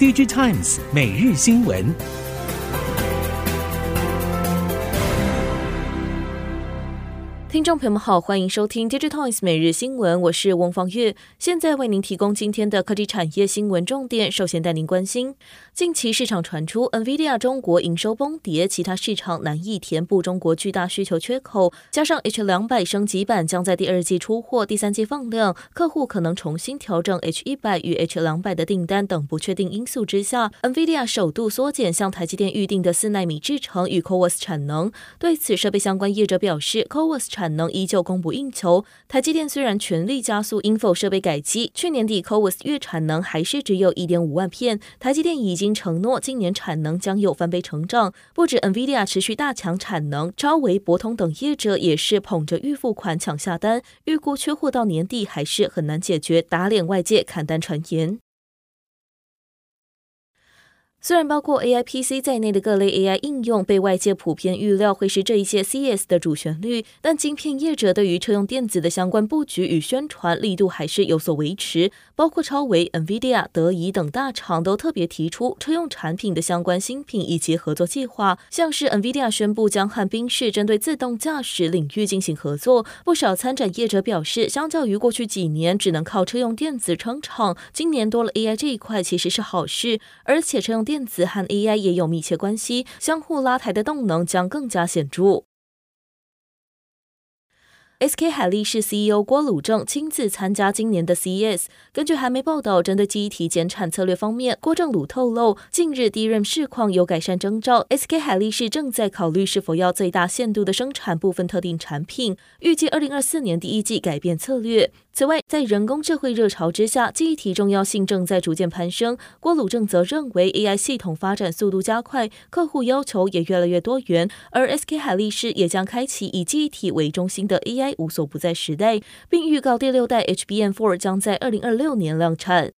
DJ Times 每日新闻。听众朋友们好，欢迎收听 DigiTimes 每日新闻，我是翁方月，现在为您提供今天的科技产业新闻重点。首先带您关心，近期市场传出 NVIDIA 中国营收崩跌，其他市场难以填补中国巨大需求缺口，加上 H 两百升级版将在第二季出货，第三季放量，客户可能重新调整 H 一百与 H 两百的订单等不确定因素之下，NVIDIA 首度缩减向台积电预定的四纳米制程与 CoWoS 产能。对此，设备相关业者表示，CoWoS 产能依旧供不应求。台积电虽然全力加速 InFO 设备改机，去年底 CoWoS 月产能还是只有一点五万片。台积电已经承诺今年产能将有翻倍成长。不止 NVIDIA 持续大抢产能，超微、博通等业者也是捧着预付款抢下单，预估缺货到年底还是很难解决，打脸外界砍单传言。虽然包括 AI PC 在内的各类 AI 应用被外界普遍预料会是这一届 CES 的主旋律，但晶片业者对于车用电子的相关布局与宣传力度还是有所维持。包括超维、NVIDIA、德仪等大厂都特别提出车用产品的相关新品以及合作计划，像是 NVIDIA 宣布将和宾士针对自动驾驶领域进行合作。不少参展业者表示，相较于过去几年只能靠车用电子撑场，今年多了 AI 这一块其实是好事，而且车用电子和 AI 也有密切关系，相互拉抬的动能将更加显著。SK 海力士 CEO 郭鲁正亲自参加今年的 CES。根据韩媒报道，针对记忆体减产策略方面，郭正鲁透露，近日 DRAM 市况有改善征兆，SK 海力士正在考虑是否要最大限度的生产部分特定产品，预计二零二四年第一季改变策略。此外，在人工智慧热潮之下，记忆体重要性正在逐渐攀升。郭鲁正则认为，AI 系统发展速度加快，客户要求也越来越多元，而 SK 海力士也将开启以记忆体为中心的 AI 无所不在时代，并预告第六代 HBM4 将在二零二六年量产。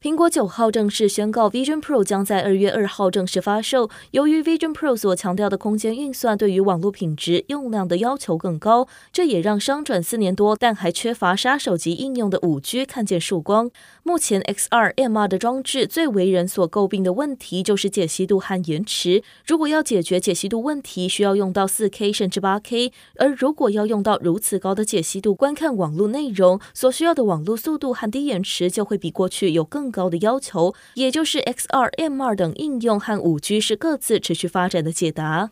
苹果九号正式宣告，Vision Pro 将在二月二号正式发售。由于 Vision Pro 所强调的空间运算对于网络品质、用量的要求更高，这也让商转四年多但还缺乏杀手级应用的五 G 看见曙光。目前 XR、MR 的装置最为人所诟病的问题就是解析度和延迟。如果要解决解析度问题，需要用到四 K 甚至八 K，而如果要用到如此高的解析度观看网络内容，所需要的网络速度和低延迟就会比过去有更高的要求，也就是 XR、MR 等应用和五 G 是各自持续发展的解答。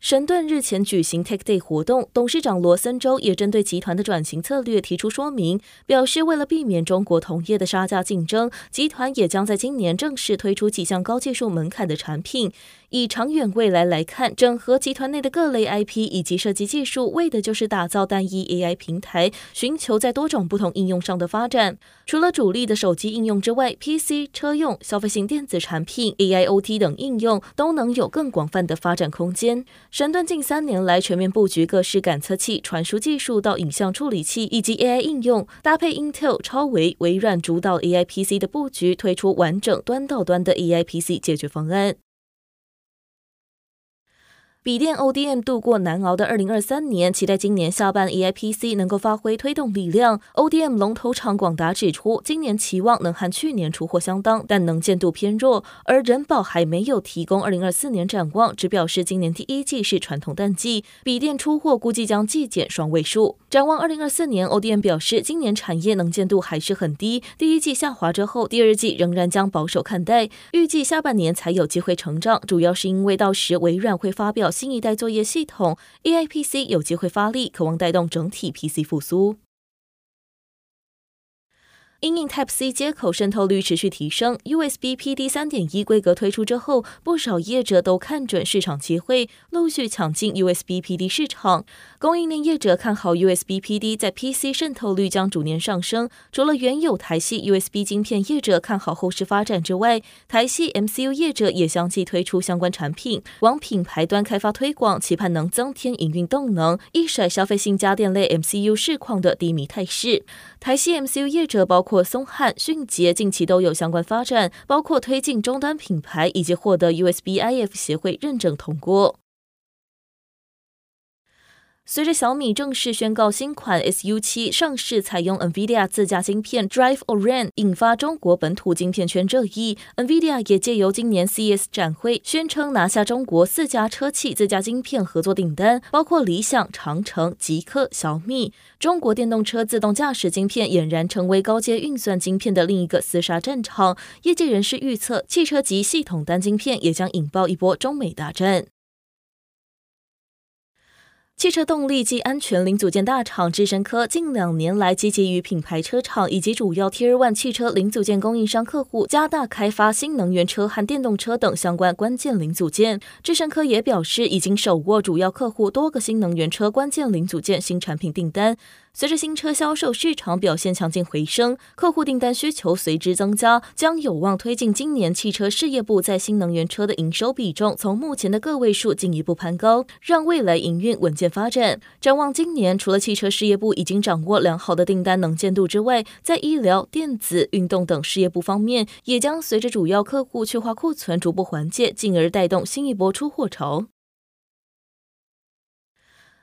神盾日前举行 Tech Day 活动，董事长罗森州也针对集团的转型策略提出说明，表示为了避免中国同业的杀价竞争，集团也将在今年正式推出几项高技术门槛的产品。以长远未来来看，整合集团内的各类 IP 以及设计技术，为的就是打造单一 AI 平台，寻求在多种不同应用上的发展。除了主力的手机应用之外，PC、车用、消费性电子产品、AIoT 等应用都能有更广泛的发展空间。神盾近三年来全面布局各式感测器、传输技术到影像处理器以及 AI 应用，搭配 Intel、超微、微软主导 AI PC 的布局，推出完整端到端的 AI PC 解决方案。笔电 ODM 度过难熬的二零二三年，期待今年下半 E I P C 能够发挥推动力量。ODM 龙头厂广达指出，今年期望能和去年出货相当，但能见度偏弱。而仁宝还没有提供二零二四年展望，只表示今年第一季是传统淡季，笔电出货估计将季减双位数。展望二零二四年，ODM 表示，今年产业能见度还是很低，第一季下滑之后，第二季仍然将保守看待，预计下半年才有机会成长，主要是因为到时微软会发表。新一代作业系统，AI PC 有机会发力，渴望带动整体 PC 复苏。因应 Type C 接口渗透率持续提升，USB PD 三点一规格推出之后，不少业者都看准市场机会，陆续抢进 USB PD 市场。供应链业者看好 USB PD 在 PC 渗透率将逐年上升。除了原有台系 USB 晶片业者看好后市发展之外，台系 MCU 业者也相继推出相关产品，往品牌端开发推广，期盼能增添营运动能，一甩消费性家电类 MCU 市况的低迷态势。台系 MCU 业者包括。或松汉、迅捷近期都有相关发展，包括推进终端品牌以及获得 USB-IF 协会认证通过。随着小米正式宣告新款 SU7 上市采用 NVIDIA 自家晶片 Drive Orin，引发中国本土晶片圈热议。NVIDIA 也借由今年 CES 展会宣称拿下中国四家车企自家晶片合作订单，包括理想、长城、极客、小米。中国电动车自动驾驶晶片俨然成为高阶运算晶片的另一个厮杀战场。业界人士预测，汽车级系统单晶片也将引爆一波中美大战。汽车动力及安全零组件大厂智深科近两年来积极与品牌车厂以及主要 Tier One 汽车零组件供应商客户加大开发新能源车和电动车等相关关键零组件。智深科也表示，已经手握主要客户多个新能源车关键零组件新产品订单。随着新车销售市场表现强劲回升，客户订单需求随之增加，将有望推进今年汽车事业部在新能源车的营收比重从目前的个位数进一步攀高，让未来营运稳健发展。展望今年，除了汽车事业部已经掌握良好的订单能见度之外，在医疗、电子、运动等事业部方面，也将随着主要客户去化库存逐步缓解，进而带动新一波出货潮。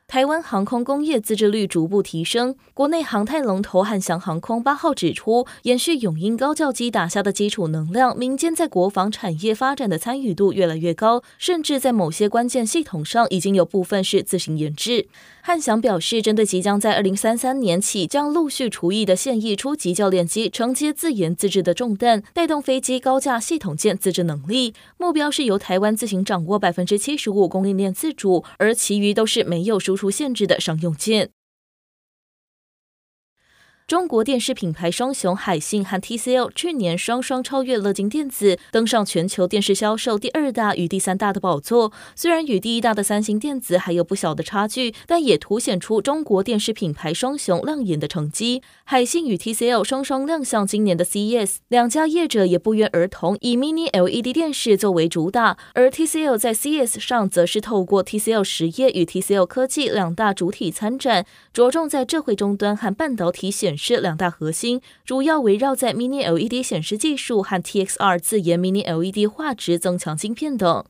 台湾航空工业自制率逐步提升，国内航太龙头汉翔航空八号指出，延续永鹰高教机打下的基础能量，民间在国防产业发展的参与度越来越高，甚至在某些关键系统上已经有部分是自行研制。汉翔表示，针对即将在二零三三年起将陆续除役的现役初级教练机承接自研自制的重担，带动飞机高架系统件自制能力，目标是由台湾自行掌握百分之七十五供应链自主，而其余都是没有输出限制的商用舰。中国电视品牌双雄海信和 TCL 去年双双超越乐金电子，登上全球电视销售第二大与第三大的宝座。虽然与第一大的三星电子还有不小的差距，但也凸显出中国电视品牌双雄亮眼的成绩。海信与 TCL 双双亮相今年的 CES，两家业者也不约而同以 Mini LED 电视作为主打，而 TCL 在 CES 上则是透过 TCL 实业与 TCL 科技两大主体参展，着重在智慧终端和半导体显是两大核心，主要围绕在 Mini LED 显示技术和 TXR 自研 Mini LED 画质增强晶片等。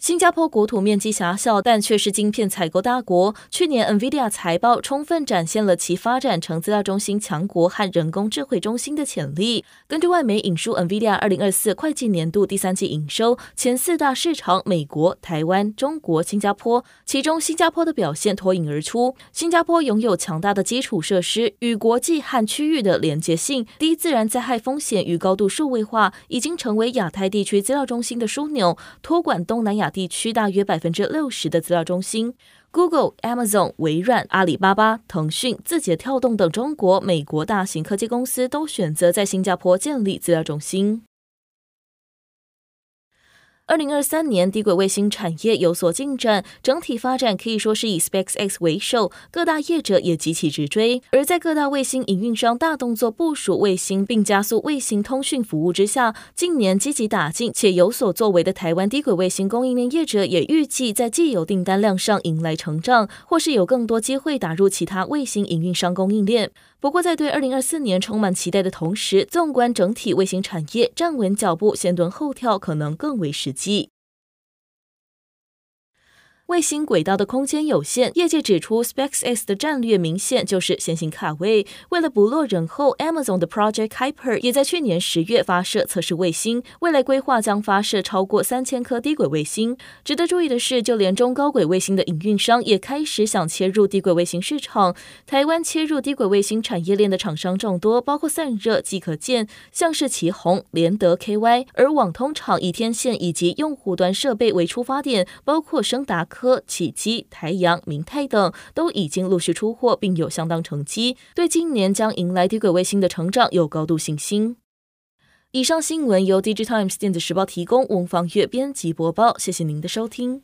新加坡国土面积狭小，但却是晶片采购大国。去年 NVIDIA 财报充分展现了其发展成资料中心强国和人工智慧中心的潜力。根据外媒引述 NVIDIA 二零二四会计年度第三季营收，前四大市场美国、台湾、中国、新加坡，其中新加坡的表现脱颖而出。新加坡拥有强大的基础设施与国际和区域的连接性，低自然灾害风险与高度数位化，已经成为亚太地区资料中心的枢纽，托管东南亚。地区大约百分之六十的资料中心，Google、Amazon、微软、阿里巴巴、腾讯、字节跳动等中国、美国大型科技公司都选择在新加坡建立资料中心。二零二三年，低轨卫星产业有所进展，整体发展可以说是以 SpaceX 为首，各大业者也急起直追。而在各大卫星营运商大动作部署卫星，并加速卫星通讯服务之下，近年积极打进且有所作为的台湾低轨卫星供应链业者，也预计在既有订单量上迎来成长，或是有更多机会打入其他卫星营运商供应链。不过，在对二零二四年充满期待的同时，纵观整体卫星产业，站稳脚步，先蹲后跳，可能更为实际。卫星轨道的空间有限，业界指出，SpaceX 的战略明显就是先行卡位。为了不落人后，Amazon 的 Project Kuiper 也在去年十月发射测试卫星，未来规划将发射超过三千颗低轨卫星。值得注意的是，就连中高轨卫星的营运商也开始想切入低轨卫星市场。台湾切入低轨卫星产业链的厂商众多，包括散热、机可见，像是奇宏、联德、KY，而网通厂以天线以及用户端设备为出发点，包括升达科。科、启基、台阳、明泰等都已经陆续出货，并有相当成绩，对今年将迎来低轨卫星的成长有高度信心。以上新闻由 DigiTimes 电子时报提供，文方月编辑播报，谢谢您的收听。